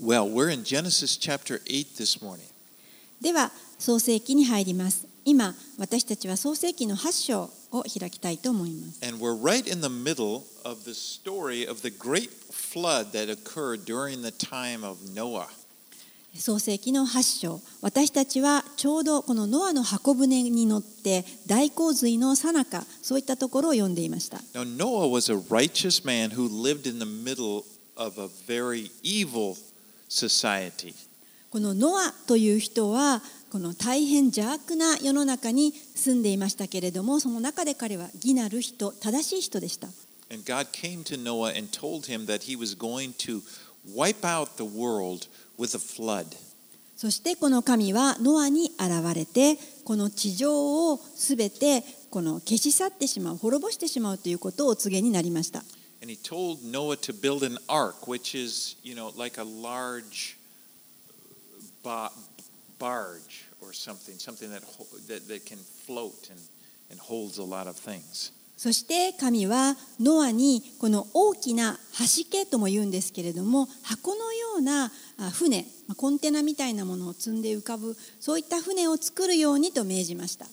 Well, we're in Genesis chapter 8 this morning. では創世記に入ります今私たちは創世記の8章を開きたいと思います And we're right in the middle of the story of the great flood that occurred during the time of Noah. 創世記の8章私たちはちょうどこのノアの箱舟に乗って大洪水の最中そういったところを読んでいました Now, Noah was a righteous man who lived in the middle of a very evil society. このノアという人はこの大変邪悪な世の中に住んでいましたけれどもその中で彼は義なる人正しい人でした And God came to Noah and told him that he was going to wipe out the world with a flood. そしてこの神はノアに現れてこの地上をすべてこの消し去ってしまう滅ぼしてしまうということをお告げになりました And he told Noah to build an ark, which is, you know, like a large ba- barge or something, something that, that, that can float and, and holds a lot of things. そして神はノアにこの大きな橋家とも言うんですけれども箱のようなあ船まあコンテナみたいなものを積んで浮かぶそういった船を作るようにと命じました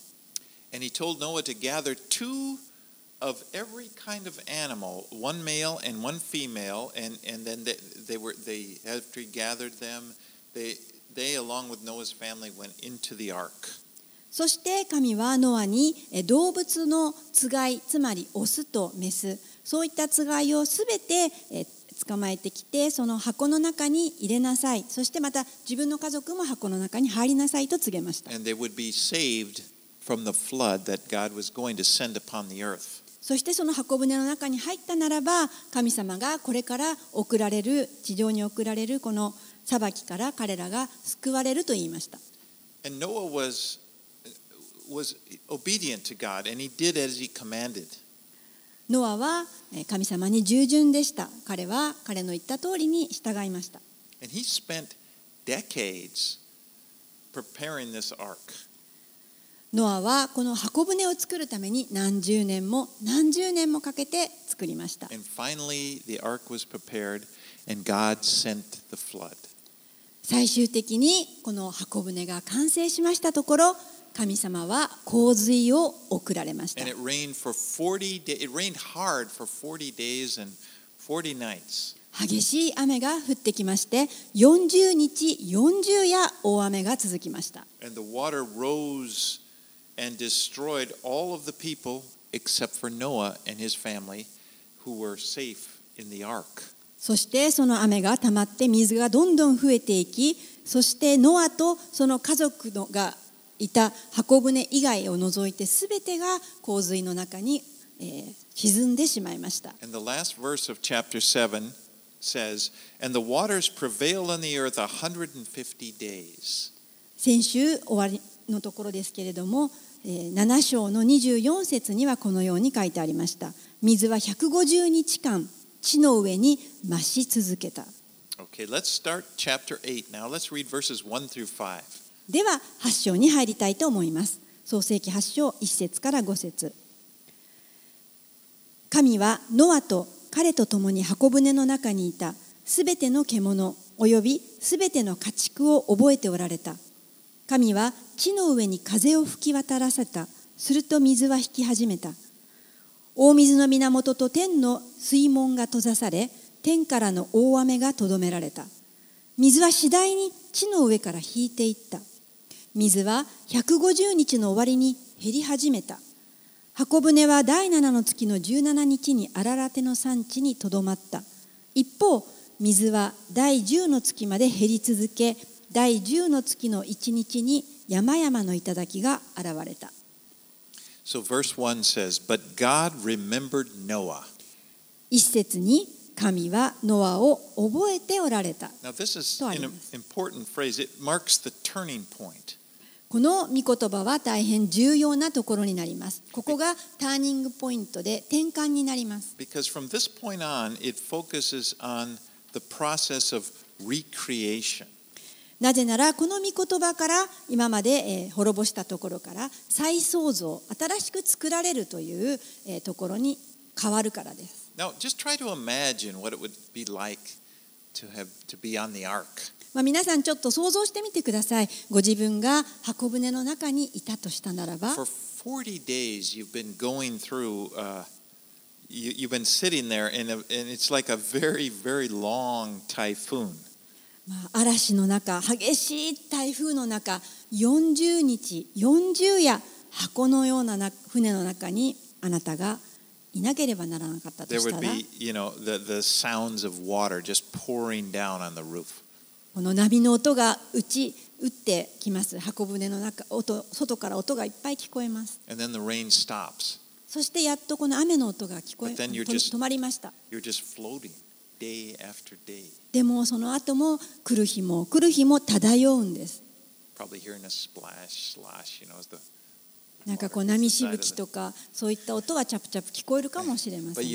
And he told Noah to gather two of every kind of animal, one male and one female, and, and then they, they were they after he gathered them, they they along with Noah's family went into the ark. そして神はノアにえ動物のつがいつまりオスとメスそういったつがいをすべてえ捕まえてきてその箱の中に入れなさいそしてまた自分の家族も箱の中に入りなさいと告げました and they would be saved from the flood that God was going to send upon the earth. そしてその箱舟の中に入ったならば神様がこれから送られる地上に送られるこの裁きから彼らが救われると言いました And Noah was was obedient to God and he did as he commanded. ノアはえー神様に従順でした彼は彼の言った通りに従いました And he spent decades preparing this ark. ノアはこの箱舟を作るために何十年も何十年もかけて作りました。最終的にこの箱舟が完成しましたところ、神様は洪水を送られました。激しい雨が降ってきまして、40日40夜大雨が続きました。And destroyed all of the people except for Noah and his family who were safe in the ark. そしてその雨が溜まって水がどんどん増えていきそしてノアとその家族のがいた箱舟以外を除いて全てが洪水の中に、えー沈んでしまいました And the last verse of chapter 7 says, And the waters prevailed on the earth 150 days. 先週終わりのところですけれども、えー7章の24節にはこのように書いてありました。水は150日間地の上に増し続けた。Okay, let's start chapter 8 now. Let's read verses 1 through 5. では8章に入りたいと思います。創世記8章1節から5節。神はノアと彼と共に箱舟の中にいた。すべての獣およびすべての家畜を覚えておられた神は地の上に風を吹き渡らせた。すると水は引き始めた。大水の源と天の水門が閉ざされ天からの大雨がとどめられた。水は次第に地の上から引いていった。水は150日の終わりに減り始めた。箱舟は第7の月の17日に荒ラテの産地にとどまった。一方水は第10の月まで減り続け第10の月の1日に山々の頂が現れた So, verse 1 says, But God remembered Noah. 一節に神はノアを覚えておられた Now, this is an important phrase. It marks the turning point. この御言葉は大変重要なところになりますここがターニングポイントで転換になります Because from this point on, it focuses on the process of recreation. なぜならこの御言葉から今までえー滅ぼしたところから再創造新しく作られるというえーところに変わるからです Now, just try to imagine what it would be like to have to be on the ark. まあ、皆さんちょっと想像してみてください。ご自分が箱舟の中にいたとしたならば、For 40 days, you've been going through, uh, you, you've been sitting there, and, a, and it's like a very, very long typhoon. まあ、嵐の中激しい台風の中40日40夜箱のようなな船の中にあなたがいなければならなかったとこの波の音が打ち打ってきます。箱舟の中音外から音がいっぱい聞こえます。そしてやっとこの雨の音が聞こえ止まりました。でもその後も来る日も来る日も漂うんです。なんかこう波しぶきとかそういった音がチャプチャプ聞こえるかもしれません。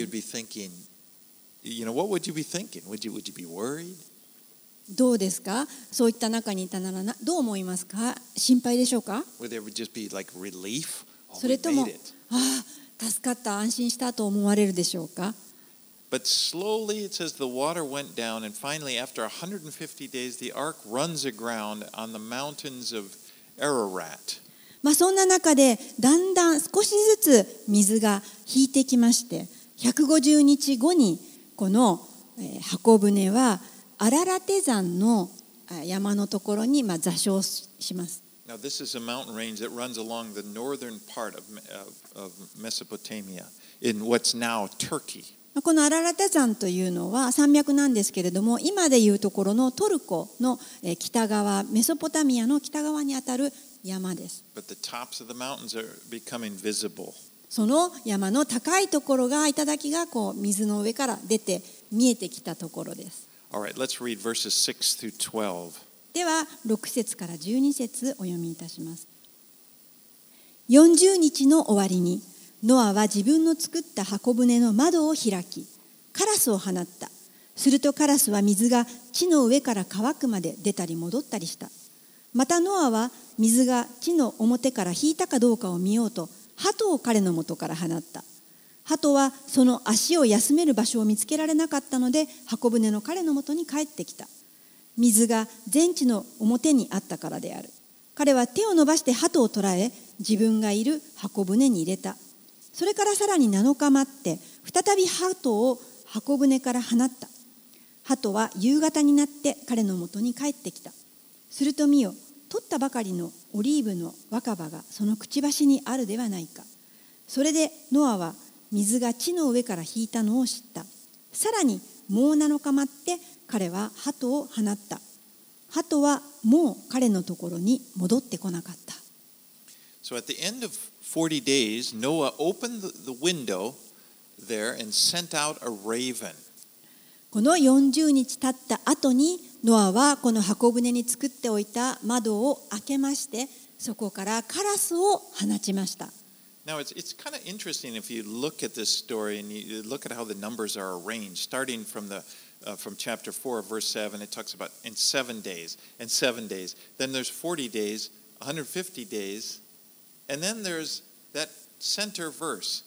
どうですか？そういった中にいたならどう思いますか？心配でしょうか？それともああ助かった安心したと思われるでしょうか？But slowly it says the water went down, and finally, after 150 days, the ark runs aground on the mountains of Ararat. まあそんな中でだんだん少しずつ水が引いてきまして150日後にこのえー箱舟はアララテ山のあ山のところにまあ座礁します。 Now, this is a mountain range that runs along the northern part of, Me- of, of Mesopotamia in what's now Turkey. まあこのアララテ山というのは山脈なんですけれども今でいうところのトルコのえー北側メソポタミアの北側にあたる山です。その山の高いところが頂がこう水の上から出て見えてきたところです。Right, let's read verses 6 through 12. では6節から12節お読みいたします40日の終わりにノアは自分の作った箱舟の窓を開きカラスを放った。するとカラスは水が地の上から乾くまで出たり戻ったりした。またノアは水が地の表から引いたかどうかを見ようと鳩を彼の元から放った。鳩はその足を休める場所を見つけられなかったので箱舟の彼の元に帰ってきた。水が全地の表にあったからである。彼は手を伸ばして鳩を捕らえ自分がいる箱舟に入れた。それからさらに7日待って再び鳩を箱舟から放った。鳩は夕方になって彼の元に帰ってきた。すると見よ取ったばかりのオリーブの若葉がそのくちばしにあるではないか。それでノアは水が地の上から引いたのを知った。さらにもう7日待って彼は鳩を放った。鳩はもう彼のところに戻ってこなかった。So at the end of 40 days, Noah opened the, the window there and sent out a raven. この40日経った後にノアはこの箱舟に作っておいた窓を開けましてそこからカラスを放ちました Now, it's, it's kind of interesting if you look at this story and you look at how the numbers are arranged. Starting from, the, uh, from chapter 4, verse 7, it talks about in seven days and seven days. Then there's 40 days, 150 days. and then there's that center verse,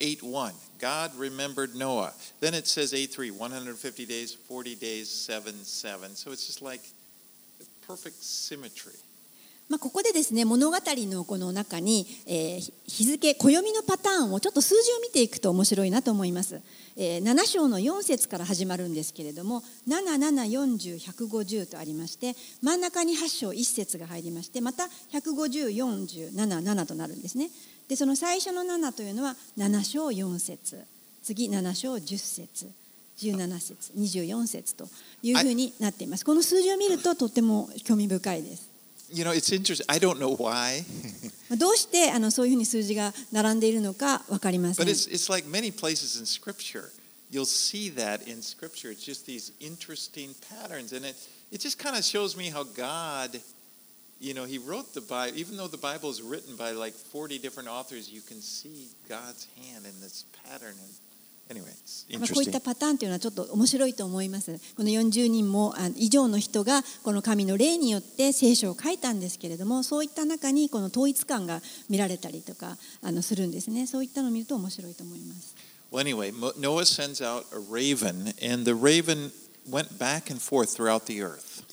8 1. God remembered Noah. Then it says 8 3, 150 days, 40 days, 7 7. So it's just like perfect symmetry. まあ、ここでですね物語のこの中に、えー日付暦のパターンをちょっと数字を見ていくと面白いなと思います、えー7章の4節から始まるんですけれども7740,150とありまして真ん中に8章1節が入りましてまた150,40,77となるんですね。でその最初の7というのは7章4節。次7章10節。17節24節というふうになっています。この数字を見るととっても興味深いです。You know, it's interesting. I don't know why. まあどうしてあのそういうふうに数字が並んでいるのか分かりません But。it's, it's like many places in Scripture. You'll see that in Scripture. It's just these interesting patterns. And it, it just kind of shows me how God, you know, He wrote the Bible. Even though the Bible is written by like 40 different authors, you can see God's hand in this pattern. And anyway, it's まあこういっ.たパターンというのはちょっと面白いと思います。この40人もあ以上の人がこの神の霊によって聖書を書いたんですけれどもそういった中にこの統一感が見られたりとかあのするんですねそういったのを見ると面白いと思います。Well, anyway, Noah sends out a raven, and the raven went back and forth throughout the earth.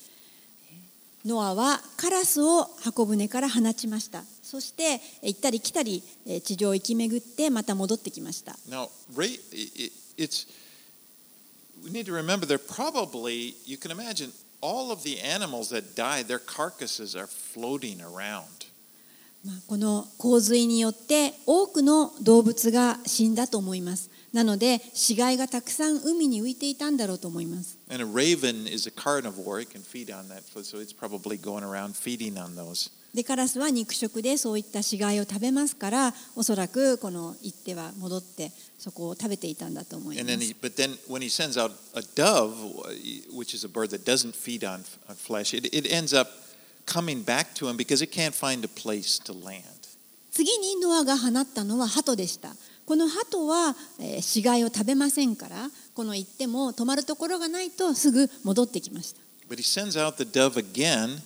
ノアはカラスを箱舟から放ちましたそしてえ行ったり来たりえ地上を行き巡ってまた戻ってきました Now, it's we need to remember there probably you can imagine all of the animals that died, their carcasses are floating around. まあこの洪水によって多くの動物が死んだと思いますなので死骸がたくさん海に浮いていたんだろうと思います And a raven is a carnivore; it can feed on that, so it's probably going around feeding on those. でカラスは肉食でそういった死骸を食べますからおそらくこの行っては戻ってそこを食べていたんだと思いま then, す he, but then when he sends out a dove, which is a bird that doesn't feed on, on flesh, it, it ends up coming back to him because it can't find a place to land. 次にノアが放ったのは鳩でしたこの鳩は、えー死骸を食べませんからこの行っても泊まるところがないとすぐ戻ってきました But he sends out the dove again,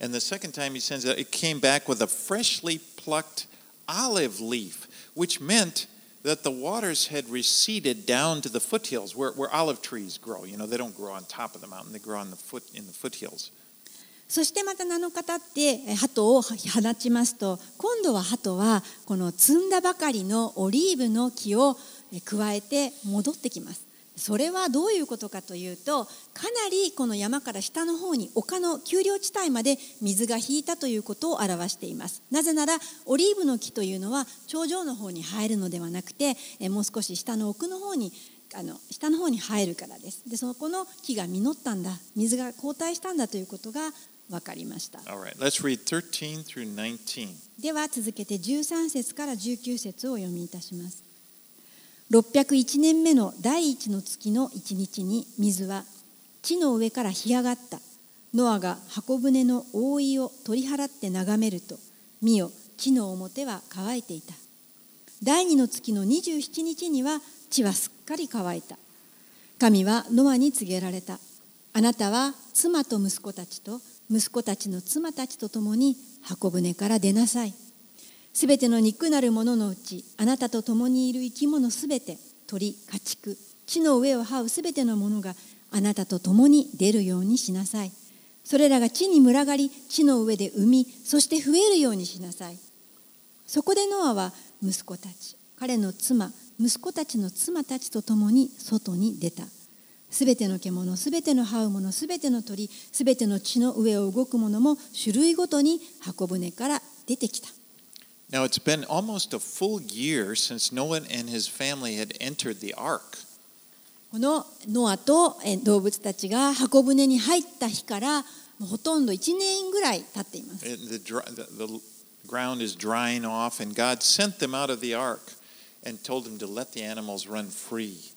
And the second time he sends it, it came back with a freshly plucked olive leaf, which meant that the waters had receded down to the foothills where, where olive trees grow. You know, they don't grow on top of the mountain, they grow on the foot in the foothills. そしてまた7日経って鳩を放ちますと今度は鳩はこの摘んだばかりのオリーブの木を加えて戻ってきます。それはどういうことかというとかなりこの山から下の方に丘の丘陵地帯まで水が引いたということを表しています。なぜならオリーブの木というのは頂上の方に生えるのではなくてえーもう少し下の奥の方にあの下の方に生えるからです。でそこの木が実ったんだ。水が後退したんだということが分かりました。All right, let's read 13 through 19. では続けて13節から19節をお読みいたします601年目の第一の月の一日に水は地の上から干上がった。ノアが箱舟の覆いを取り払って眺めると見よ地の表は乾いていた。第二の月の27日には地はすっかり乾いた。神はノアに告げられた。あなたは妻と息子たちと息子たちの妻たちと共に箱舟から出なさい。すべての肉なるもののうちあなたと共にいる生き物すべて鳥家畜地の上を這うすべてのものがあなたと共に出るようにしなさい。それらが地に群がり地の上で産みそして増えるようにしなさい。そこでノアは息子たち彼の妻息子たちの妻たちと共に外に出た。すべての獣すべての這うものすべての鳥すべての地の上を動くものも種類ごとに箱舟から出てきた。Now, it's been almost a full year since Noah and his family had entered the ark. このノアとえ動物たちが箱舟に入った日からもうほとんど1年ぐらい経っています The, the, the ground is drying off, and God sent them out of the ark and told them to let the animals run free.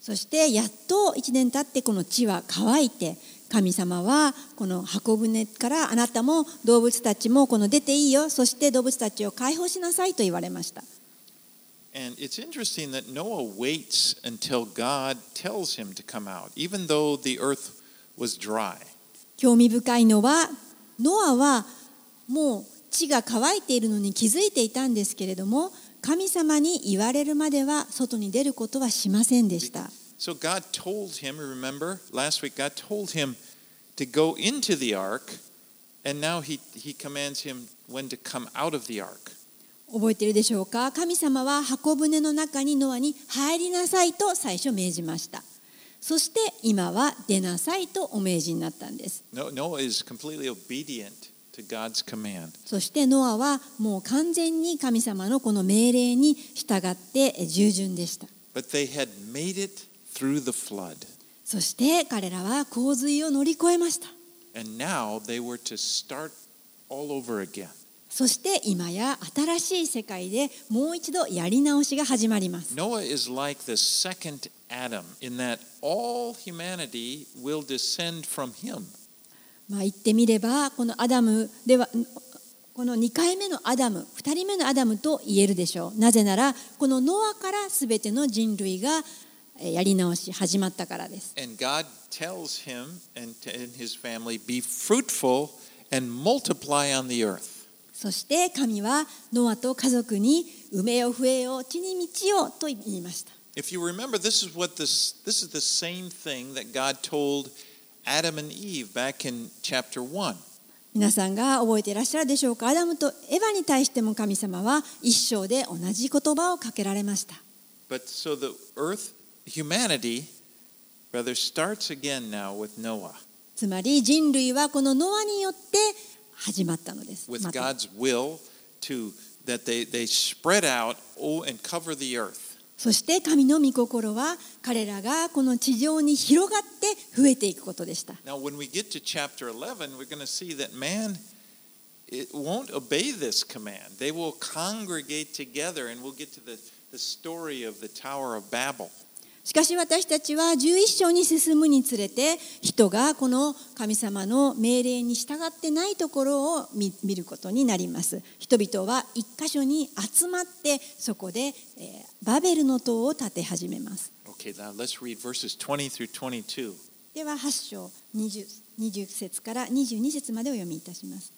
そしてやっと1年経ってこの地は乾いて神様はこの箱舟からあなたも動物たちもこの出ていいよ。そして動物たちを解放しなさいと言われました。And it's interesting that Noah waits until God tells him to come out, even though the earth was dry. 興味深いのはノアはもう地が乾いているのに気づいていたんですけれども神様に言われるまでは外に出ることはしませんでした So God told him, remember last week, God told him to go into the ark, and now he, he commands him when to come out of the ark. 覚えているでしょうか神様は箱舟の中にノアに入りなさいと最初命じましたそして今は出なさいとお命じになったんです No, Noah is completely obedient to God's command. そしてノアはもう完全に神様のこの命令に従って従順でした But they had made it through the flood. そして彼らは洪水を乗り越えました And now they were to start all over again. そして今や新しい世界でもう一度やり直しが始まります Noah is like the second Adam in that all humanity will descend from him. まあ言ってみればこのアダムではこの2回目のアダム2人目のアダムと言えるでしょうなぜならこのノアから全ての人類がえーやり直し始まったからです And God tells him and, his family, be fruitful and multiply on the earth. そして神はノアと家族に埋めよ増えよ地に満ちよと言いました If you remember, this is what this this is the same thing that God told Adam and Eve back in chapter 1. 皆さんが覚えていらっしゃるでしょうかアダムとエヴァに対しても神様は一生で同じ言葉をかけられました But so the earth, humanity, rather starts again now with Noah, つまり人類はこのノアによって始まったのです with また God's will to that they, they spread out oh, and cover the earth. そして神の御心は彼らがこの地上に広がって増えていくことでした Now, when we get to chapter 11, we're going to see that man it won't obey this command. They will congregate together, and we'll get to the, the story of the Tower of Babel. しかし私たちは11章に進むにつれて人がこの神様の命令に従ってないところを見見ることになります。人々は一箇所に集まってそこで、えーバベルの塔を建て始めます。Okay, now let's read verses 20 through 22. では8章 20, 20節から22節までお読みいたします。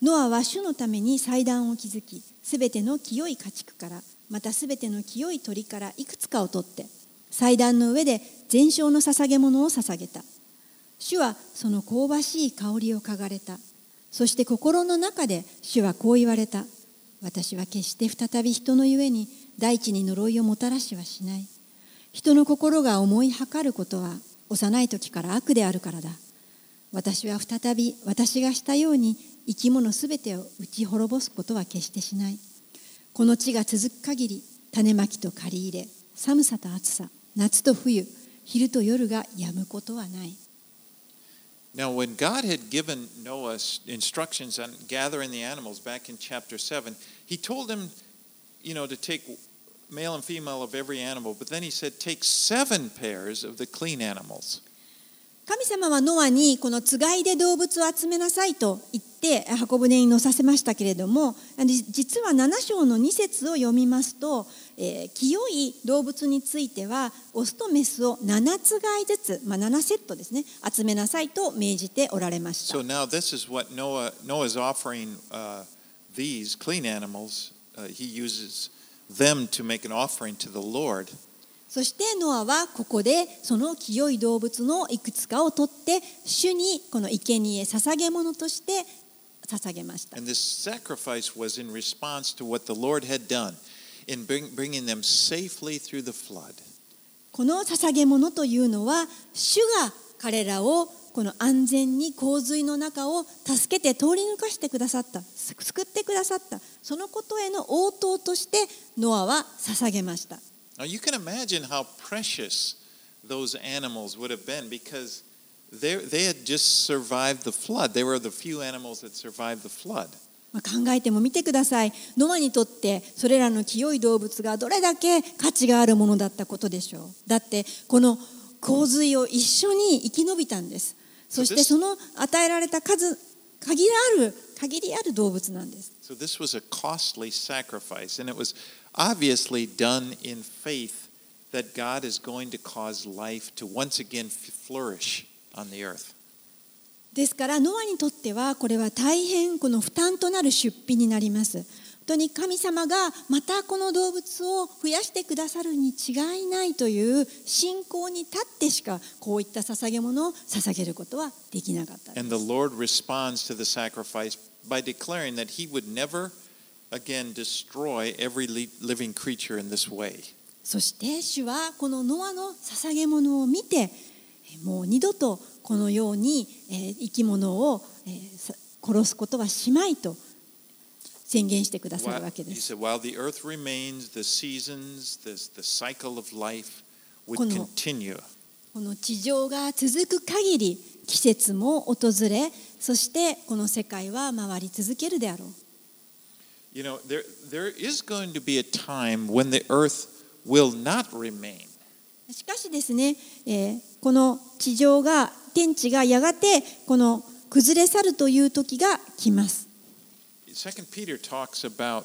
ノアは主のために祭壇を築きすべての清い家畜からまたすべての清い鳥からいくつかを取って祭壇の上で全焼の捧げ物を捧げた。主はその香ばしい香りを嗅がれた。そして心の中で主はこう言われた。私は決して再び人のゆえに大地に呪いをもたらしはしない。人の心が思いはかることは幼い時から悪であるからだ。私は再び私がしたように生き物すべてを打ち滅ぼすことは決してしない。この地が続く限り種まきと借り入れ寒さと暑さ夏と冬昼と夜が止むことはない Now, when God had given Noah s- instructions on gathering the animals back in chapter 7, he told him, you know, to take male and female of every animal, but then he said, take seven pairs of the clean animals. 神様はノアにこのつがいで動物を集めなさいと言って箱舟に乗させましたけれども実は7章の2節を読みますと、えー清い動物についてはオスとメスを7つがいずつ、まあ、7セットですね集めなさいと命じておられました So now this is what Noah Noah's offering uh, these clean animals. Uh, he uses them to make an offering to the Lord. そしてノアはここでその清い動物のいくつかを取って主にこの生贄捧げ物として捧げました And this sacrifice was in response to what the Lord had done in bring, bringing them safely through the flood. この捧げ物というのは主が彼らをこの安全に洪水の中を助けて通り抜かしてくださった救ってくださったそのことへの応答としてノアは捧げました Now you can imagine how precious those animals would have been because they, they had just survived the flood. They were the few animals that survived the flood. まあ考えてもみてくださいノアにとってそれらの清い動物がどれだけ価値があるものだったことでしょうだってこの洪水を一緒に生き延びたんですそしてその与えられた数限りある限りある動物なんです So this was a costly sacrifice, and it was obviously done in faith that God is going to cause life to once again flourish on the earth. ですからノアにとってはこれは大変この負担となる出費になります本当に神様がまたこの動物を増やしてくださるに違いないという信仰に立ってしかこういった捧げ物を捧げることはできなかったんです Again destroy every li- living creature in this way. そして主はこのノアの捧げ物を見てもう二度とこのようにえー生き物をえーさ殺すことはしまいと宣言してくださるわけです。said, while the earth remains, the seasons, the, the cycle of life would continue. この地上が続く限り季節も訪れそしてこの世界は回り続けるであろう You know, there, there is going to be a time when the earth will not remain. しかしですね、えーこの地上が天地がやがてこの崩れ去るという時が来ます Second Peter talks about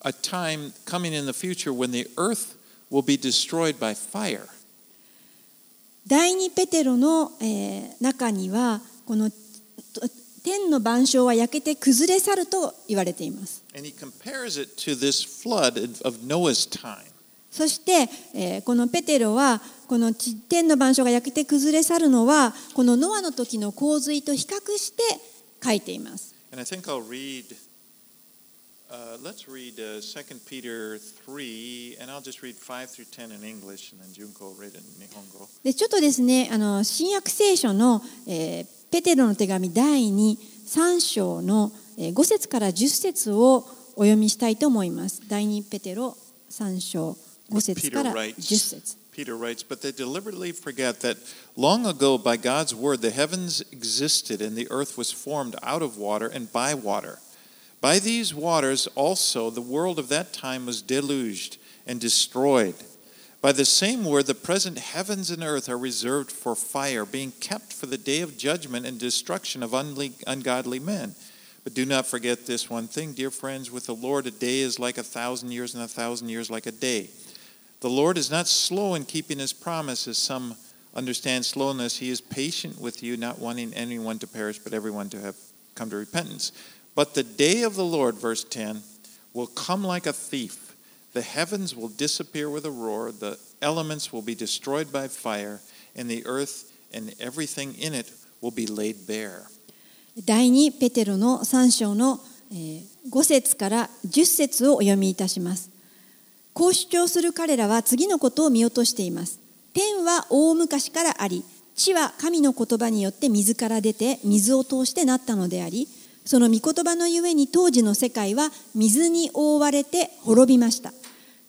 a time coming in the future when the earth will be destroyed by fire. 第二ペテロの、えー中にはこのと天の晩鐘は焼けて崩れ去ると言われています。そして、えー、このペテロは、この天の晩鐘が焼けて崩れ去るのは、このノアの時の洪水と比較して書いています。でちょっとですね、あの新約聖書の、えペテロの手紙第23章の、えー5節から10節をお読みしたいと思います。第2ペテロ3章5節から Peter 10 writes, 節 Peter writes, but they deliberately forget that long ago by God's word the heavens existed and the earth was formed out of water and by water. By these waters also the world of that time was deluged and destroyed. By the same word the present heavens and earth are reserved for fire, being kept for the day of judgment and destruction of ungodly men. But do not forget this one thing, dear friends, with the Lord a day is like a thousand years and a thousand years like a day. The Lord is not slow in keeping his promise, as some understand slowness. He is patient with you, not wanting anyone to perish, but everyone to have come to repentance. But the day of the Lord, verse 10, will come like a thief. The heavens will disappear with a roar, the elements will be destroyed by fire, and the earth and everything in it will be laid bare. 第2ペテロの3章の5節から10節をお読みいたします。こう主張する彼らは次のことを見落としています。天は大昔からあり、地は神の言葉によって水から出て水を通してなったのであり、その御言葉のゆえに当時の世界は水に覆われて滅びました。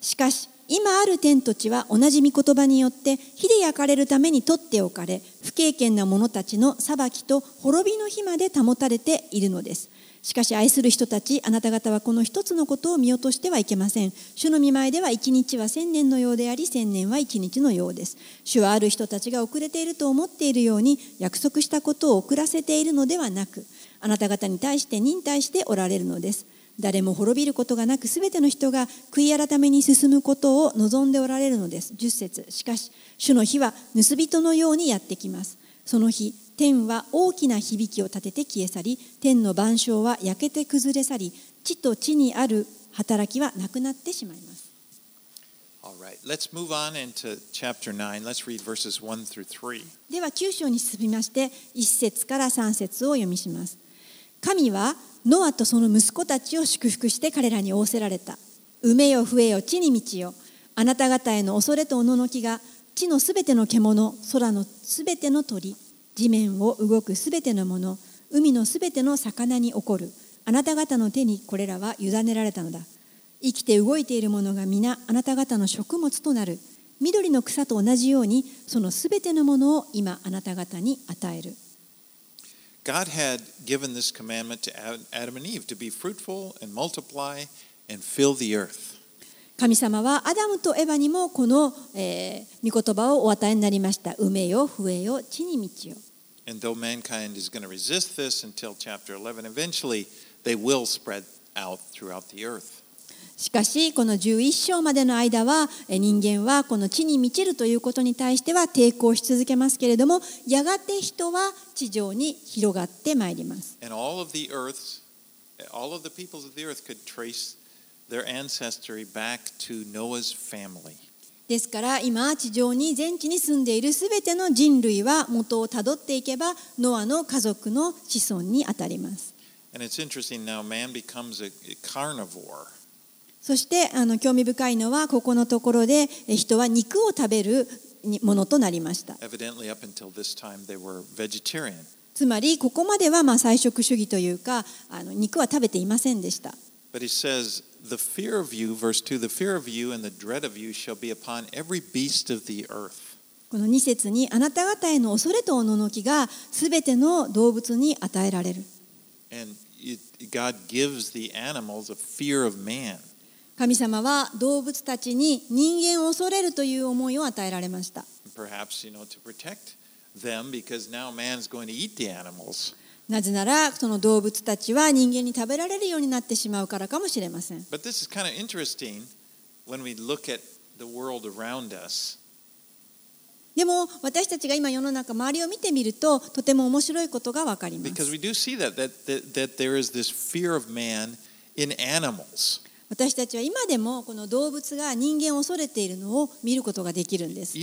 しかし今ある天と地は同じ御言葉によって火で焼かれるために取っておかれ不経験な者たちの裁きと滅びの日まで保たれているのです。しかし愛する人たちあなた方はこの一つのことを見落としてはいけません。主の見前では一日は千年のようであり千年は一日のようです。主はある人たちが遅れていると思っているように約束したことを遅らせているのではなくあなた方に対して忍耐しておられるのです。誰も滅びることがなく、すべての人が悔い改めに進むことを望んでおられるのです。10節しかし、主の日は盗人のようにやってきます。その日、天は大きな響きを立てて消え去り、天の晩鐘は焼けて崩れ去り、地と地にある働きはなくなってしまいます。All right, let's move on into chapter 9. Let's read verses 1 through 3. では9章に進みまして1節から3節をお読みします神はノアとその息子たちを祝福して彼らに仰せられた。埋めよ増えよ地に満ちよ。あなた方への恐れとおののきが地のすべての獣空のすべての鳥地面を動くすべてのもの海のすべての魚に起こる。あなた方の手にこれらは委ねられたのだ。生きて動いているものが皆あなた方の食物となる。緑の草と同じようにそのすべてのものを今あなた方に与える。God had given this commandment to Ad- Adam and Eve to be fruitful and multiply and fill the earth. 神様はアダムとエバにもこの、えー御言葉をお与えになりました埋めよ増えよ地に満ちよ And though mankind is going to resist this until chapter 11, eventually they will spread out throughout the earth. しかし、この11章までの間は、人間はこの地に満ちるということに対しては抵抗し続けますけれども、やがて人は地上に広がってまいります。ですから今地上に全地に住んでいるすべての人類は元をたどっていけばノアの家族の子孫にあたります。そしてあの興味深いのはここのところでえ人は肉を食べるにものとなりました.つまりここまではまあ菜食主義というかあの肉は食べていませんでした But he says, The fear of you, verse 2, the fear of you and the dread of you shall be upon every beast of the earth. この2節にあなた方への恐れとおののきがすべての動物に与えられる And God gives the animals a fear of man. 神様は動物たちに人間を恐れるという思いを与えられました。なぜなら、その動物たちは人間に食べられるようになってしまうからかもしれません。でも、私たちが今世の中、周りを見てみると、とても面白いことがわかります。私たちは今でもこの動物が人間を恐れているのを見ることができるんです。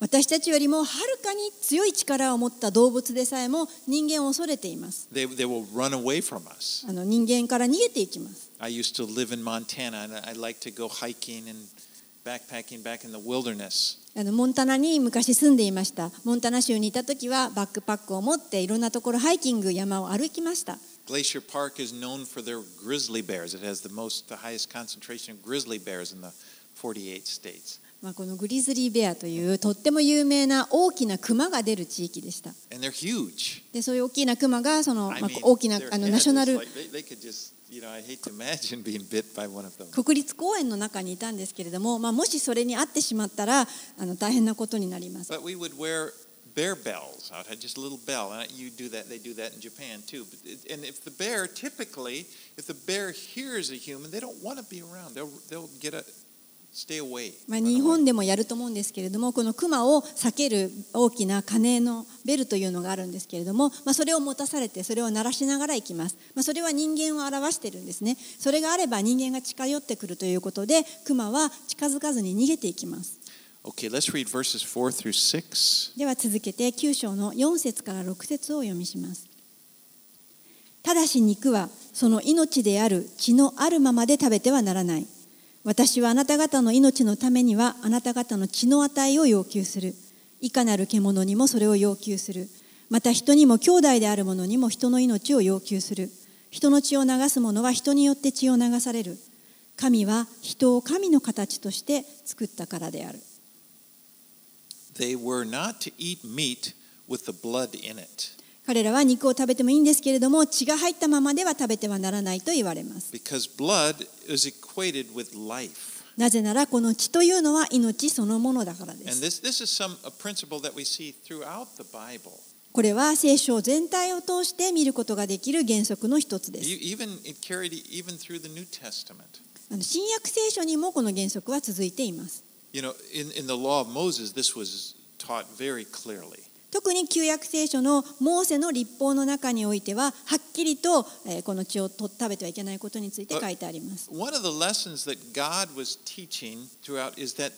私たちよりもはるかに強い力を持った動物でさえも人間を恐れています。人間から逃げていきます。I used to live in Montana and I like to go hiking and モンタナに昔住んでいました。モンタナ州にいた時はバックパックを持っていろんなところハイキング山を歩きました。Glacier Park is known for their grizzly bears. It has the most, the highest concentration of grizzly bears in the 48 states. まあ、このグリズリーベアというとっても有名な大きなクマが出る地域でした.でそういう大きなクマがその、まあ大きなあのナショナル.国立公園の中にいたんですけれども、まあ、もしそれに会ってしまったらあの大変なことになります But we would wear bear bells out, had just a little bell. And you do that, they do that in Japan too. It, and if the bear, typically, if the bear hears a human, they don't want to be around. They'll, they'll get a, stay away. まあ、日.本でもやると思うんですけれどもこのクマを避ける大きな鐘のベルというのがあるんですけれども、まあ、それを持たされてそれを鳴らしながら行きます、まあ、それは人間を表しているんですねそれがあれば人間が近寄ってくるということでクマは近づかずに逃げていきます Okay, let's read verses 4 through 6. では続けて9章の4節から6節を読みします。ただし肉はその命である血のあるままで食べてはならない。私はあなた方の命のためにはあなた方の血の値を要求する。いかなる獣にもそれを要求する。また人にも兄弟である者にも人の命を要求する。人の血を流す者は人によって血を流される。神は人を神の形として作ったからである。彼らは肉を食べてもいいんですけれども、血が入ったままでは食べてはならないと言われます。なぜならこの血というのは命そのものだからです。これは聖書全体を通して見ることができる原則の一つです。新約聖書にもこの原則は続いています。You know, in, in the law of Moses, this was taught very clearly. 特に旧約聖書のモーセの立法の中においてははっきりとえーこの血をと食べてはいけないことについて書いてあります One of the lessons that God was teaching throughout is that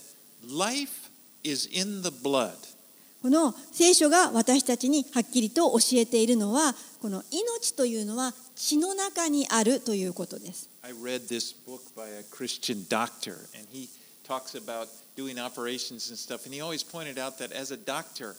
life is in the blood. この聖書が私たちにはっきりと教えているのはこの命というのは血の中にあるということです I read this book by a Christian doctor, and he talks about doing operations and stuff. And he always pointed out that as a doctor,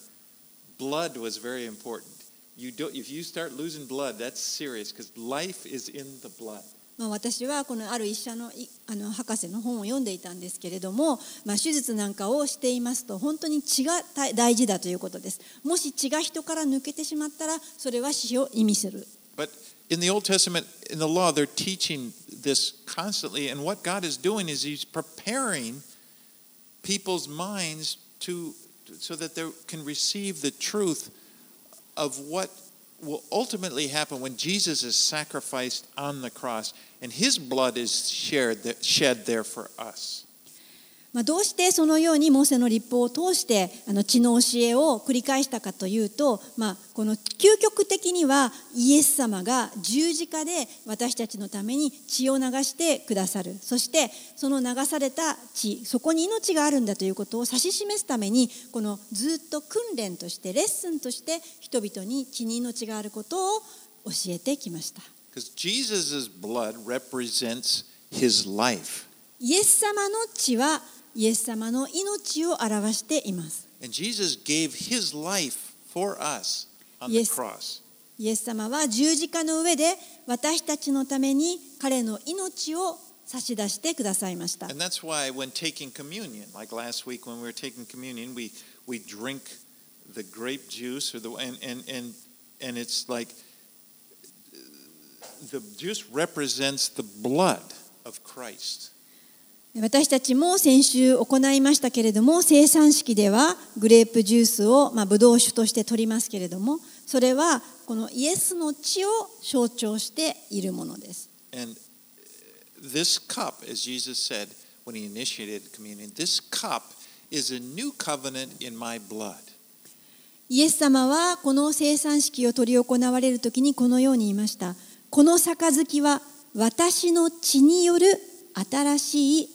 blood was very important. You do, if you start losing blood, that's serious because life is in the blood. まあ、私はこのある医者のいあの博士の本を読んでいたんですけれども、まあ、手術なんかをしていますと本当に血が大大事だということですもし血が人から抜けてしまったらそれは死を意味する But in the Old Testament, in the law, they're teaching this constantly. And what God is doing is He's preparing people's minds to so that they can receive the truth of what will ultimately happen when Jesus is sacrificed on the cross and His blood is shared, shed there for us. まあ、どうしてそのようにモーセの立法を通してあの血の教えを繰り返したかというと、まあ、この究極的にはイエス様が十字架で私たちのために血を流してくださるそしてその流された血そこに命があるんだということを指し示すためにこのずっと訓練としてレッスンとして人々に血に命があることを教えてきました Because Jesus' blood represents His life. イエス様の血はイエス様の命を表しています。イエス様は十字架の上で私たちのために彼の命を差し出してくださいました。私たちも先週行いましたけれども生産式ではグレープジュースを、まあ、ブドウ酒として取りますけれどもそれはこのイエスの血を象徴しているものです。And this cup, as Jesus said when he initiated communion, this cup is a new covenant in my blood. イエス様はこの生産式を執り行われる時にこのように言いました。この杯は私の血による新しい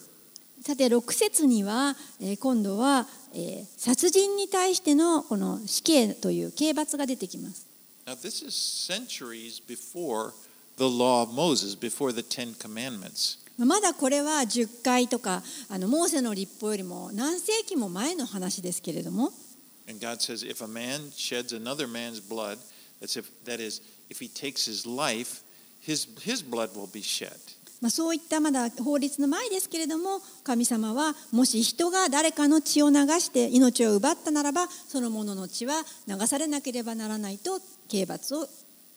さて6節には、えー今度は、えー殺人に対してのこの死刑という刑罰が出てきます。Now, this is centuries before the law of Moses, before the Ten Commandments. まだこれは10回とかあのモーセの立法よりも何世紀も前の話ですけれども And God says, if a man sheds another man's blood, that's if, that is, if he takes his life, his, his blood will be shed. まあ、そういったまだ法律の前ですけれども神様はもし人が誰かの血を流して命を奪ったならばその者の血は流されなければならないと刑罰を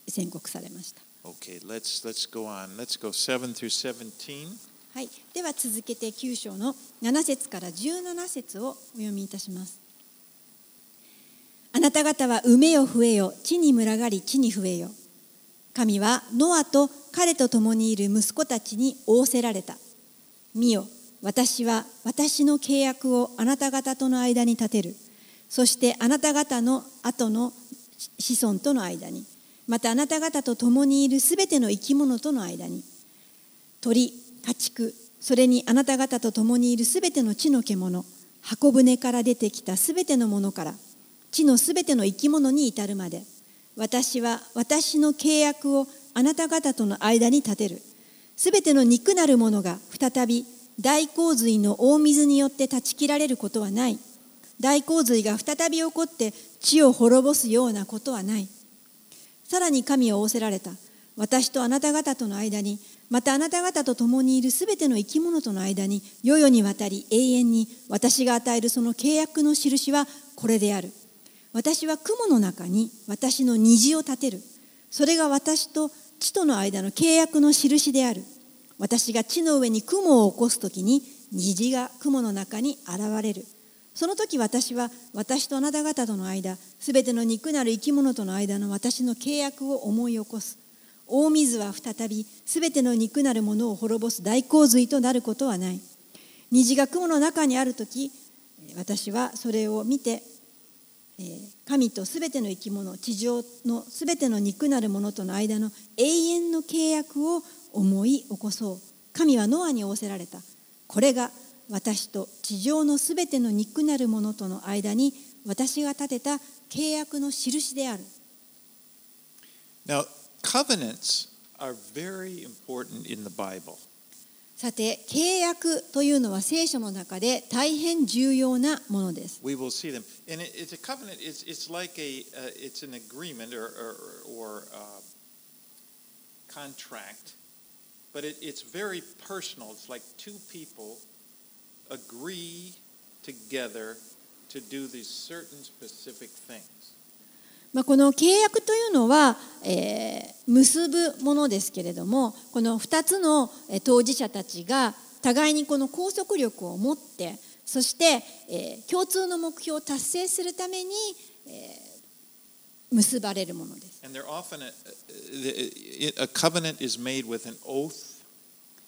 宣告されました。Okay, let's, let's go on. Let's go 7 through 17. はい、では続けて9章の7節から17節をお読みいたします。あなた方は埋めよ増えよ地に群がり地に増えよ神はノアと彼と共にいる息子たちに仰せられた。見よ私は私の契約をあなた方との間に立てる。そしてあなた方の後の子孫との間に。またあなた方と共にいるすべての生き物との間に。鳥、家畜、それにあなた方と共にいるすべての地の獣、箱舟から出てきたすべてのものから、地のすべての生き物に至るまで、私は私の契約をあなた方との間に立てる。すべての肉なるものが再び大洪水の大水によって断ち切られることはない。大洪水が再び起こって地を滅ぼすようなことはない。さらに神は仰せられた。私とあなた方との間に、またあなた方と共にいるすべての生き物との間に、世々にわたり永遠に私が与えるその契約の印はこれである。私は雲の中に私の虹を立てる。それが私と地との間の契約の印である。私が地の上に雲を起こすときに虹が雲の中に現れる。その時私は私とあなた方との間、すべての肉なる生き物との間の私の契約を思い起こす。大水は再びすべての肉なるものを滅ぼす大洪水となることはない。虹が雲の中にある時、私はそれを見て、神とすべての生き物、地上のすべての肉なるものとの間の永遠の契約を思い起こそう。神はノアに仰せられた。これが私と地上のすべての肉なるものとの間に私が立てた契約の印である。Now, covenants are very important in the Bible. さて、契約というのは聖書の中で大変重要なものです。We will see them, and it, it's a covenant. It's it's like a uh, it's an agreement or or, or uh, contract, but it, it's very personal. It's like two people agree together to do these certain specific things. まあ、この契約というのは、えー結ぶものですけれども、この2つのえー当事者たちが互いにこの拘束力を持って、そして、えー共通の目標を達成するために、えー結ばれるものです。And they're often a, a, a covenant is made with an oath,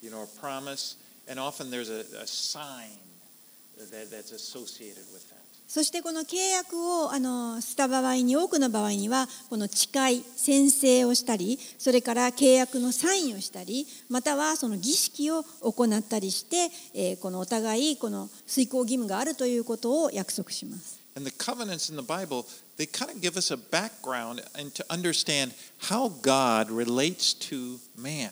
you know, a promise, and often there's a, a sign that, that's associated with that. そしてこの契約をあのした場合に多くの場合にはこの誓い宣誓をしたりそれから契約のサインをしたりまたはその儀式を行ったりして、えーこのお互いこの遂行義務があるということを約束します。And the covenants in the Bible, they kind of give us a background and to understand how God relates to man.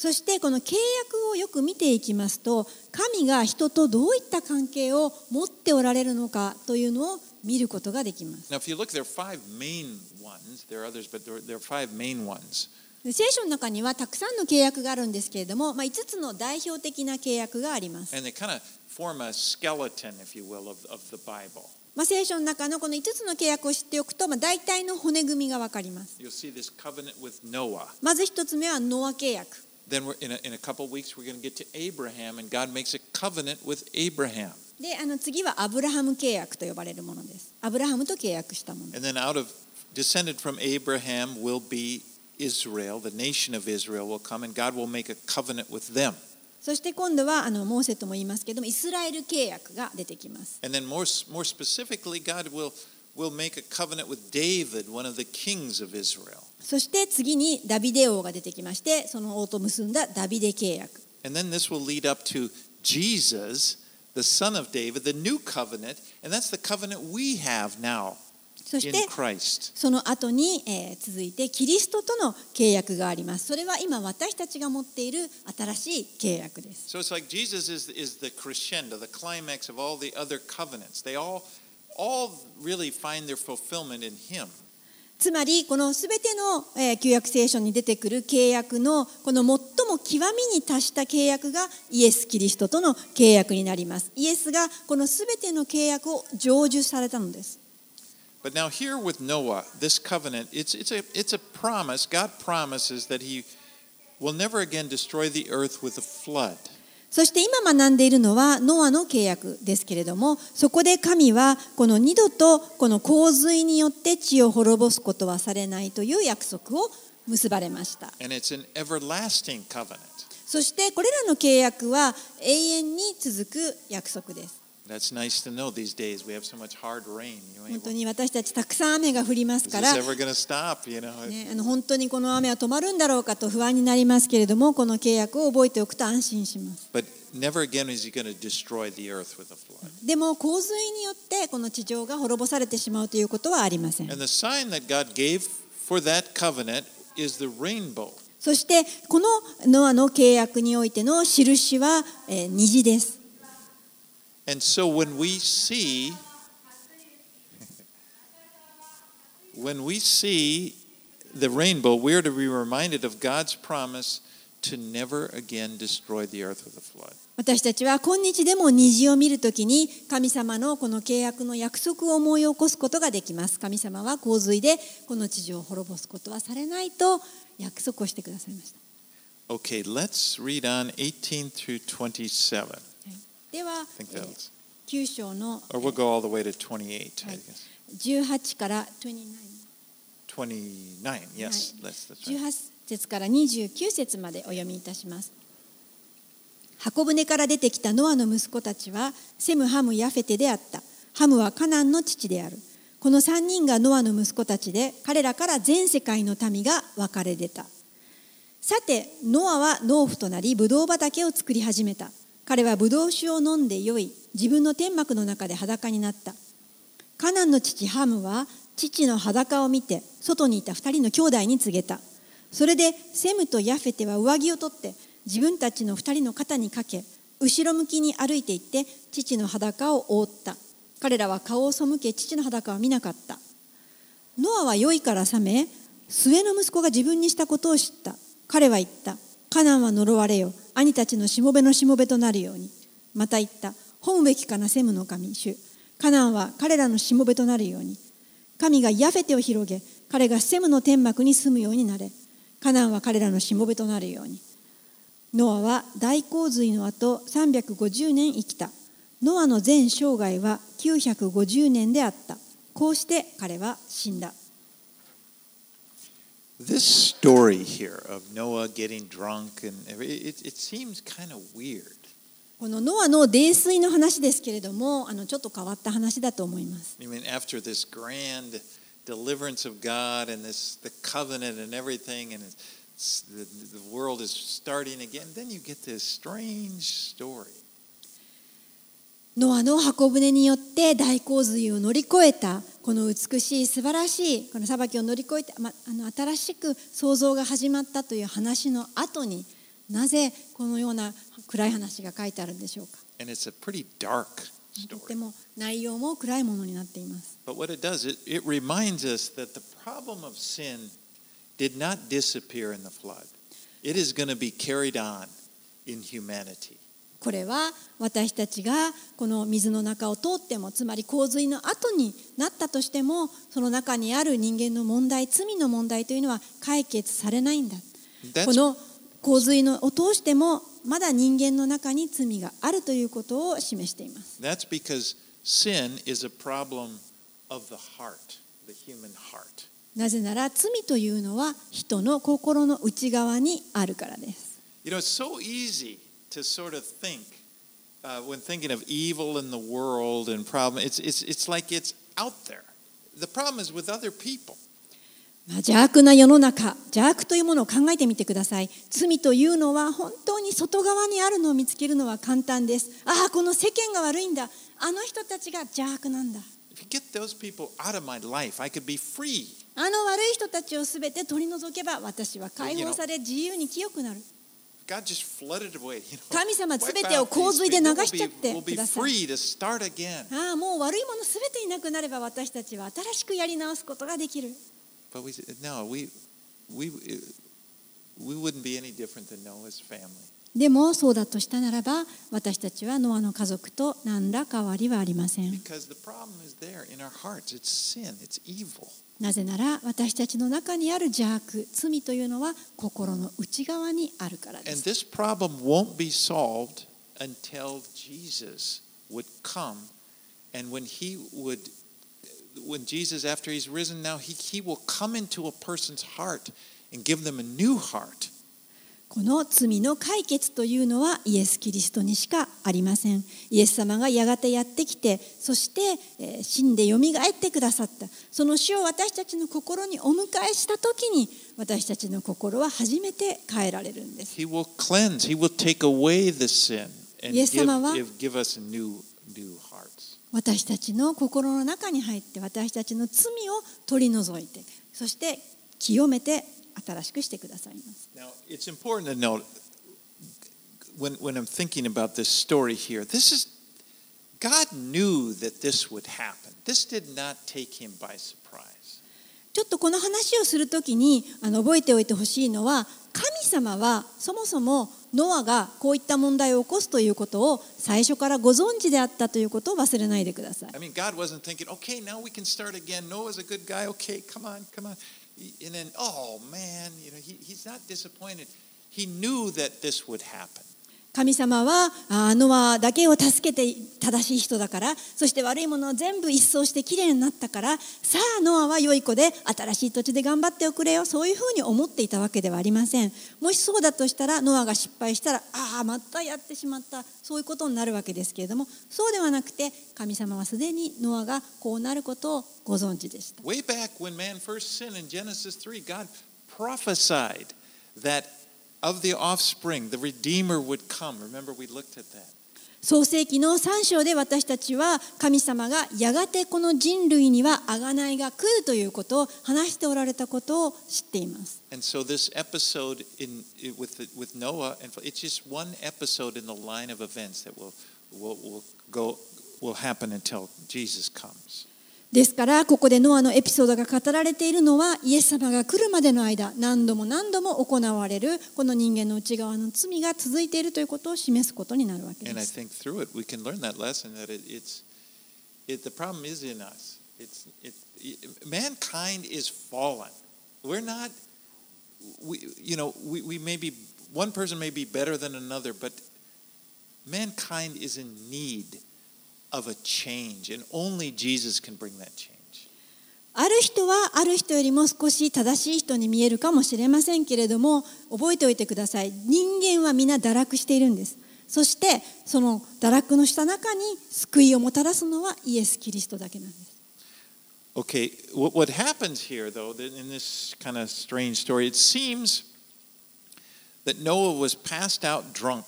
そしてこの契約をよく見ていきますと神が人とどういった関係を持っておられるのかというのを見ることができます。聖書の中にはたくさんの契約があるんですけれども、まあ、5つの代表的な契約があります。まあ、聖書の中のこの5つの契約を知っておくと、まあ、大体の骨組みが分かります。まず1つ目はノア契約。Then we're, in, a, in a couple of weeks, we're going to get to Abraham, and God makes a covenant with Abraham. であの次はアブラハム契約と呼ばれるものです。アブラハムと契約したもの。 And then out of descended from Abraham will be Israel, the nation of Israel will come, and God will make a covenant with them. そして今度はあのモーセとも言いますけどもイスラエル契約が出てきます。 And then more, more specifically, God will, will make a covenant with David, one of the kings of Israel. そして次にダビデ王が出てきましてその王と結んだダビデ契約。And then this will lead up to Jesus, the son of David, the new covenant, and that's the covenant we have now そして.その後に、えー続いてキリストとの契約があります。それは今私たちが持っている新しい契約です。So it's like Jesus is, is the crescendo, the climax of all the other covenants. They all, all really find their fulfillment in Him. つまりこのすべての、え旧約聖書に出てくる契約のこの最も極みに達した契約がイエス・キリストとの契約になります。イエスがこのすべての契約を成就されたのです。But now here with Noah, this covenant, it's, it's, a, it's a promise. God promises that He will never again destroy the earth with a flood. そして今学んでいるのはノアの契約ですけれどもそこで神はこの二度とこの洪水によって地を滅ぼすことはされないという約束を結ばれました.そしてこれらの契約は永遠に続く約束です本当に私たちたくさん雨が降りますから、あの本当にこの雨は止まるんだろうかと不安になりますけれどもこの契約を覚えておくと安心します。でも洪水によってこの地上が滅ぼされてしまうということはありません。そしてこのノアの契約においての印は虹です。And so when we see when we see the rainbow, we're to be reminded of God's promise to never again destroy the earth with a flood. 私たちは今日でも虹を見るときに神様のこの契約の約束を思い起こすことができます。神様は洪水でこの地上を滅ぼすことはされないと約束をしてくださいました。Okay, let's read on 18 through 27. では I think、えー that's, 9章の or we'll go all the way to 28. I Right. guess. 18から29 29. Yes, that's right. 18節から29節までお読みいたします。箱舟から出てきたノアの息子たちはセム、ハム、ヤフェテであった。ハムはカナンの父である。この3人がノアの息子たちで彼らから全世界の民が分かれ出た。さて、ノアは農夫となり、ブドウ畑を作り始めた。彼はブドウ酒を飲んで酔い、自分の天幕の中で裸になった。カナンの父ハムは父の裸を見て外にいた二人の兄弟に告げた。それでセムとヤフェテは上着を取って自分たちの二人の肩にかけ後ろ向きに歩いていって父の裸を覆った。彼らは顔を背け父の裸は見なかった。ノアは酔いから覚め末の息子が自分にしたことを知った。彼は言った。カナンは呪われよ。兄たちのしもべのしもべとなるように。また言った。本べきかなセムの神主カナンは彼らのしもべとなるように。神がヤフェテを広げ彼がセムの天幕に住むようになれ。カナンは彼らのしもべとなるように。ノアは大洪水の後350年生きた。ノアの全生涯は950年であった。こうして彼は死んだ。This story here of Noah getting drunk and every- it, it seems kind of weird. このノアの泥酔の話ですけれどもあのちょっと変わった話だと思います I mean, after this grand deliverance of God and this the covenant and everything, and it's, the, the world is starting again, then you get this strange story. ノアの箱舟によって大洪水を乗り越えたこの美しい素晴らしいこの裁きを乗り越えて、ま、あの新しく創造が始まったという話の後になぜこのような暗い話が書いてあるんでしょうかと.ても内容も暗いものになっています But what it does, it, it reminds us that the problem of sin did not disappear in the flood. It is going to be carried on in humanity. これは私たちがこの水の中を通ってもつまり洪水の後になったとしてもその中にある人間の問題罪の問題というのは解決されないんだ。この洪水のを通してもまだ人間の中に罪があるということを示しています。That's because sin is a problem of the heart, the human heart. なぜなら罪というのは人の心の内側にあるからです。You know, it's so easy to sort of think uh, when thinking of evil in the world and problem. It's, it's, it's like it's out there. The problem is with other people. まあ邪悪な世の中邪悪というものを考えてみてください罪というのは本当に外側にあるのを見つけるのは簡単ですああこの世間が悪いんだあの人たちが邪悪なんだ.あの悪い人たちをすべて取り除けば私は解放され自由に清くなる神様すべてを洪水で流しちゃって。ああ、もう悪いものすべていなくなれば私たちは新しくやり直すことができる。でもそうだとしたならば私たちはノアの家族と何ら変わりはありません。なぜなら私たちの中にある邪悪罪というのは心の内側にあるからです And this problem won't be solved until Jesus would come. And when he would, when Jesus, after he's risen now, he, he will come into a person's heart and give them a new heart. この罪の解決というのはイエス・キリストにしかありません。イエス様がやがてやってきてそして、えー死んでよみがえってくださった。その死を私たちの心にお迎えした時に私たちの心は初めて変えられるんです。イエス様は.私たちの心の中に入って私たちの罪を取り除いてそして清めて新しくしてくださいます。ちょっとこの話をするときにあの覚えておいてほしいのは神様はそもそもノアがこういった問題を起こすということを最初からご存知であったということを忘れないでください。And then, oh man, you know, he, he's not disappointed. He knew that this would happen. 神様はノアだけを助けて正しい人だからそして悪いものを全部一掃してきれいになったからさあノアは良い子で新しい土地で頑張っておくれよ。そういうふうに思っていたわけではありません。もしそうだとしたらノアが失敗したらああまたやってしまった。そういうことになるわけですけれどもそうではなくて神様はすでにノアがこうなることをご存知でした。Way back when man first sinned in Genesis 3, God prophesied that of the offspring, the Redeemer would come. Remember, we looked at that. 創世記の3章で私たちは神様がやがてこの人類には贖いが来るということを話しておられたことを知っています。And so this episode in with the, with Noah and it's just one episode in the line of events that will will, will go will happen until Jesus comes. ですからここでノアのエピソードが語られているのはイエス様が来るまでの間何度も何度も行われるこの人間の内側の罪が続いているということを示すことになるわけ And で I す。think through it we can learn that lesson that it, it's it, the problem is in us. It's it, it mankind is fallen. We're not we you know we, we may be one person may be better than another, but mankind is in need of a change, and only Jesus can bring that change. ある人はある人よりも少し正しい人に見えるかもしれませんけれども覚えておいてください人間は皆堕落しているんですそしてその堕落のした中に救いをもたらすのはイエス・キリストだけなんです Okay, what, what happens here, though, in this kind of strange story, it seems that Noah was passed out drunk.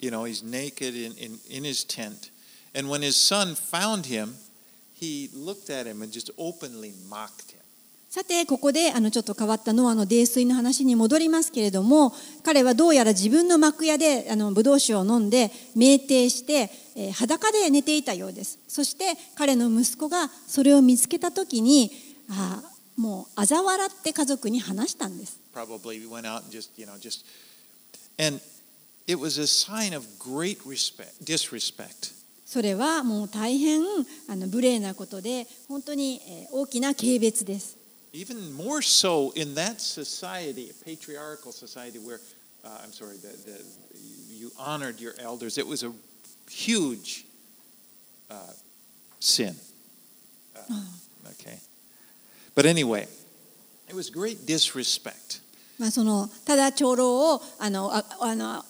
You know, he's naked in, in, in his tent. さて、ここであのちょっと変わったノアの泥酔の話に戻りますけれども、彼はどうやら自分の幕屋でブドウ酒を飲んで、酩酊して、えー、裸で寝ていたようです。そして彼の息子がそれを見つけたときにあ、もうあざ笑って家族に話したんです。それはもう大変あの無礼なことで本当にえー大きな軽蔑です Even more so in that society, a patriarchal society where, uh, I'm sorry, the, the, you honored your elders. It was a huge uh, sin. Uh, okay. But anyway, it was great disrespect. まあ、そのただ長老をあのああの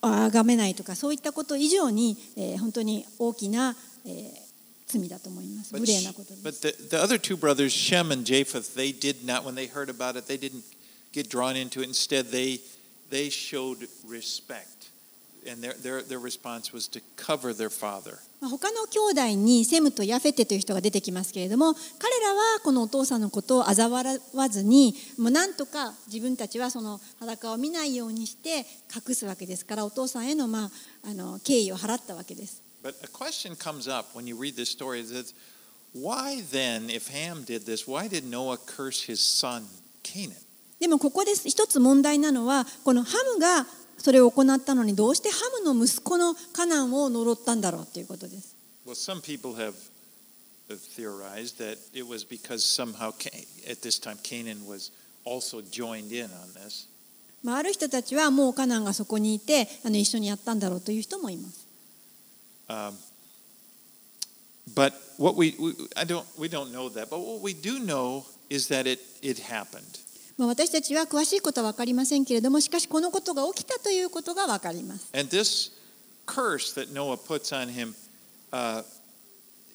崇めないとかそういったこと以上に、えー本当に大きな、えー罪だと思います。無礼なことです。but the, the other two brothers, Shem and Japheth, they did not, when they heard about it, they didn't get drawn into it. Instead, they, they showed respect. And their, their, their response was to cover their father. まあ他の兄弟にセムとヤフェテという人が出てきますけれども彼らはこのお父さんのことを嘲笑わずにもうなんとか自分たちはその裸を見ないようにして隠すわけですからお父さんへの,、まあ、あの敬意を払ったわけです。But a question comes up when you read this story that why then, if Ham did this, why did Noah curse his son Canaan? でもここで一つ問題なのはこのハムがそれを行ったのにどうしてハムの息子のカナンを呪ったんだろうということです。まあ、ある人たちはもうカナンがそこにいてあの一緒にやったんだろうという人もいます。でも、私たちは、私たちは、私たちは、私たちは、私たちは、私たちは、私たちは、私たちは、私たちは、私たちは、私たちは、私たちは、私たちは、私たちは、私たちは、私たち、まあ、私たちは詳しいことは分かりませんけれどもしかしこのことが起きたということが分かります。And this curse that Noah puts on him, uh,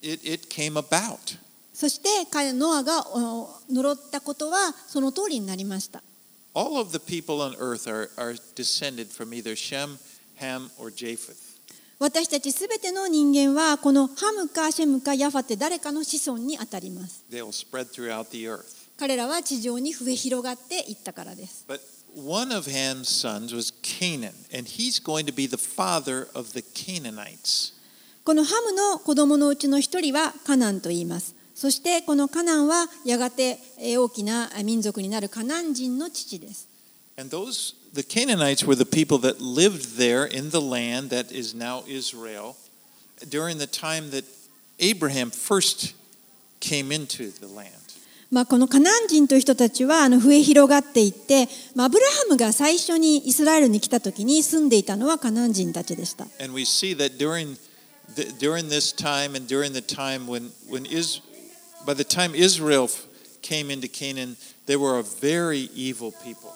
it it came about. そして彼ノアがお呪ったことはその通りになりました。All of the people on earth are, are descended from either Shem, Ham, or Japheth. 私たちすべての人間はこのハムかシェムかヤファって誰かの子孫にあたります。They will spread throughout the earth. 彼らは地上に増え広がっていったからです。But one of Ham's sons was Canaan, and he's going to be the father of the Canaanites. このハムの子供のうちの一人はカナンと言います。そしてこのカナンはやがてえー大きな民族になるカナン人の父です。And those, the Canaanites were the people that lived there in the land that is now Israel during the time that Abraham first came into the land. まあ、このカナン人という人たちはあの増え広がっていって、まあ、アブラハムが最初にイスラエルに来た時に住んでいたのはカナン人たちでした。And we see that during, the, during this time and during the time when, when is, by the time Israel f- came into Canaan, they were a very evil people.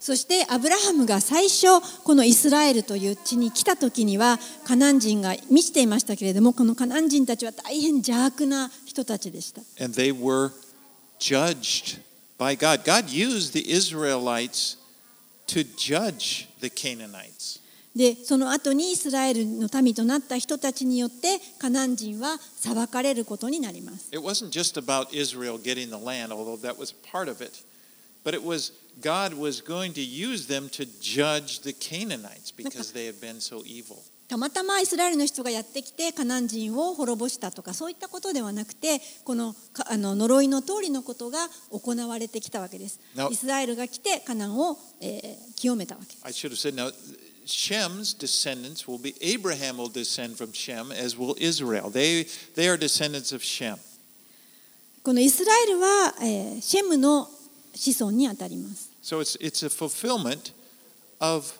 そしてアブラハムが最初このイスラエルという地に来た時にはカナン人が満ちていましたけれどもこのカナン人たちは大変邪悪な人たちでした。And they were judged by God. God used the Israelites to judge the Canaanites. でその後にイスラエルの民となった人たちによってカナン人は裁かれることになります。 It wasn't just about Israel getting the land, although that was part of it, but it was God was going to use them to judge the Canaanites because they had been so evil. たまたまイスラエルの人がやってきてカナン人を滅ぼしたとかそういったことではなくてこのかあの呪いの通りのことが行われてきたわけです。イスラエルが来てカナンを、えー清めたわけです。I should have said now Shem's descendants will be Abraham will descend from Shem as will Israel. They they are descendants of Shem. このイスラエルは、えーシェムの子孫にあたります。So it's it's a fulfillment of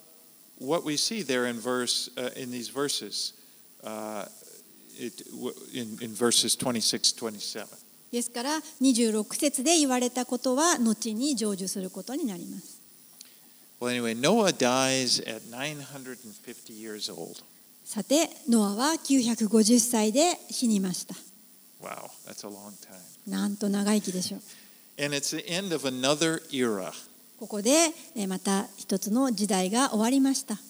what we see there in verse uh, in these verses. Uh, it, in, in verses 26 27. ですから26節で言われたことは後に成就することになります。Well, anyway, Noah dies at 950 years old. さてノアは950歳で死にました。Wow, that's a long time. なんと長生きでしょう。And it's the end of another era. ここでえーまた一つの時代が終わりました。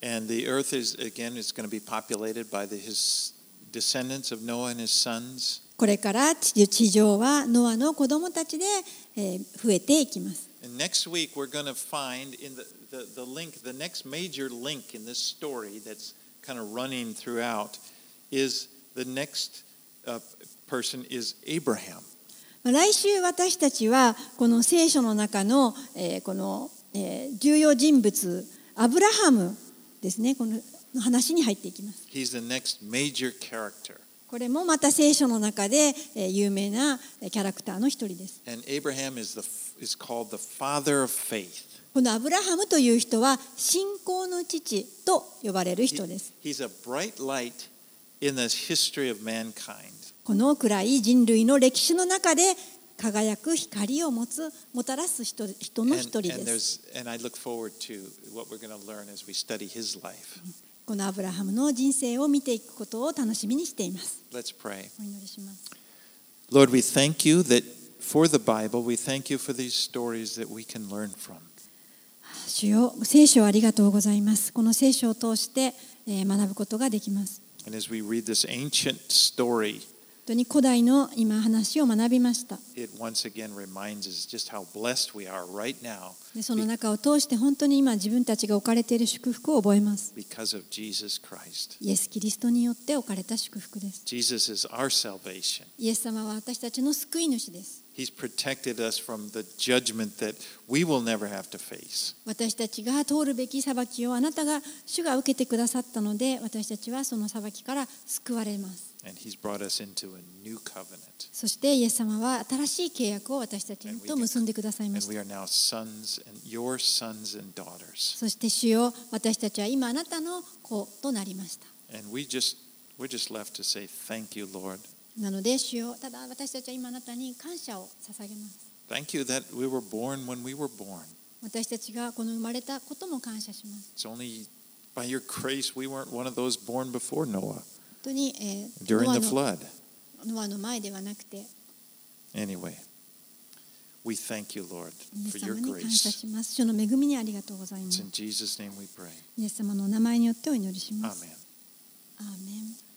And the earth is, again, is going to be populated by the, his descendants of Noah and his sons. これから地地上はノアの子供たちでえー増えていきます。Next week, we're going to find in the, the, the link, the next major link in this story that's kind of running throughout is the next uh, person is Abraham. まあ来週私たちはこの聖書の中の、えーこの、えー重要人物アブラハムですねこの話に入っていきます He's the next major character. これもまた聖書の中でえー有名なえーキャラクターの一人です And Abraham is, the, is called the father of faith. このアブラハムという人は信仰の父と呼ばれる人です。he's a bright light in the history of mankind. この暗い人類の歴史の中で輝く光を持つもたらす人人の一人です。このアブラハムの人生を見ていくことを楽しみにしています。Let's pray. お祈りします。Lord, we thank you that for the Bible, we thank you for these stories that we can learn from. 主よ聖書をありがとうございます。この聖書を通してえー学ぶことができます。And as we read this ancient story, 本本当に古代の今話を学びました。その中を通して本当に今自分たちが置かれている祝福を覚えます。イエス・キリストによって置かれた祝福です。イエス様は私たちの救い主です。私たちが通るべき裁きを、あなたが主が受けてくださったので、私たちはその裁きから救われますAnd he's brought us into a new covenant. そしてイエス様は新しい契約を私たちと結んでくださいま And し we た。 are now sons and your sons and daughters. そして主よ私たちは今あなたの子となりました。 And we just we're just left to say thank you, Lord. なので主よただ私たちは今あなたに感謝を捧げます。 Thank you that we were born when we were born. 私たちがこの生まれたことも感謝します。 It's only by your grace we weren't one of those born before Noah 本 当に、えー during ノア the の flood. ノアの前ではなくて Anyway, we thank you, Lord, for ス your grace. します。主の恵みにありがとうございま It's す in。Jesus' name we pray. イエス様のお名前によってお祈りします。Amen. アーメン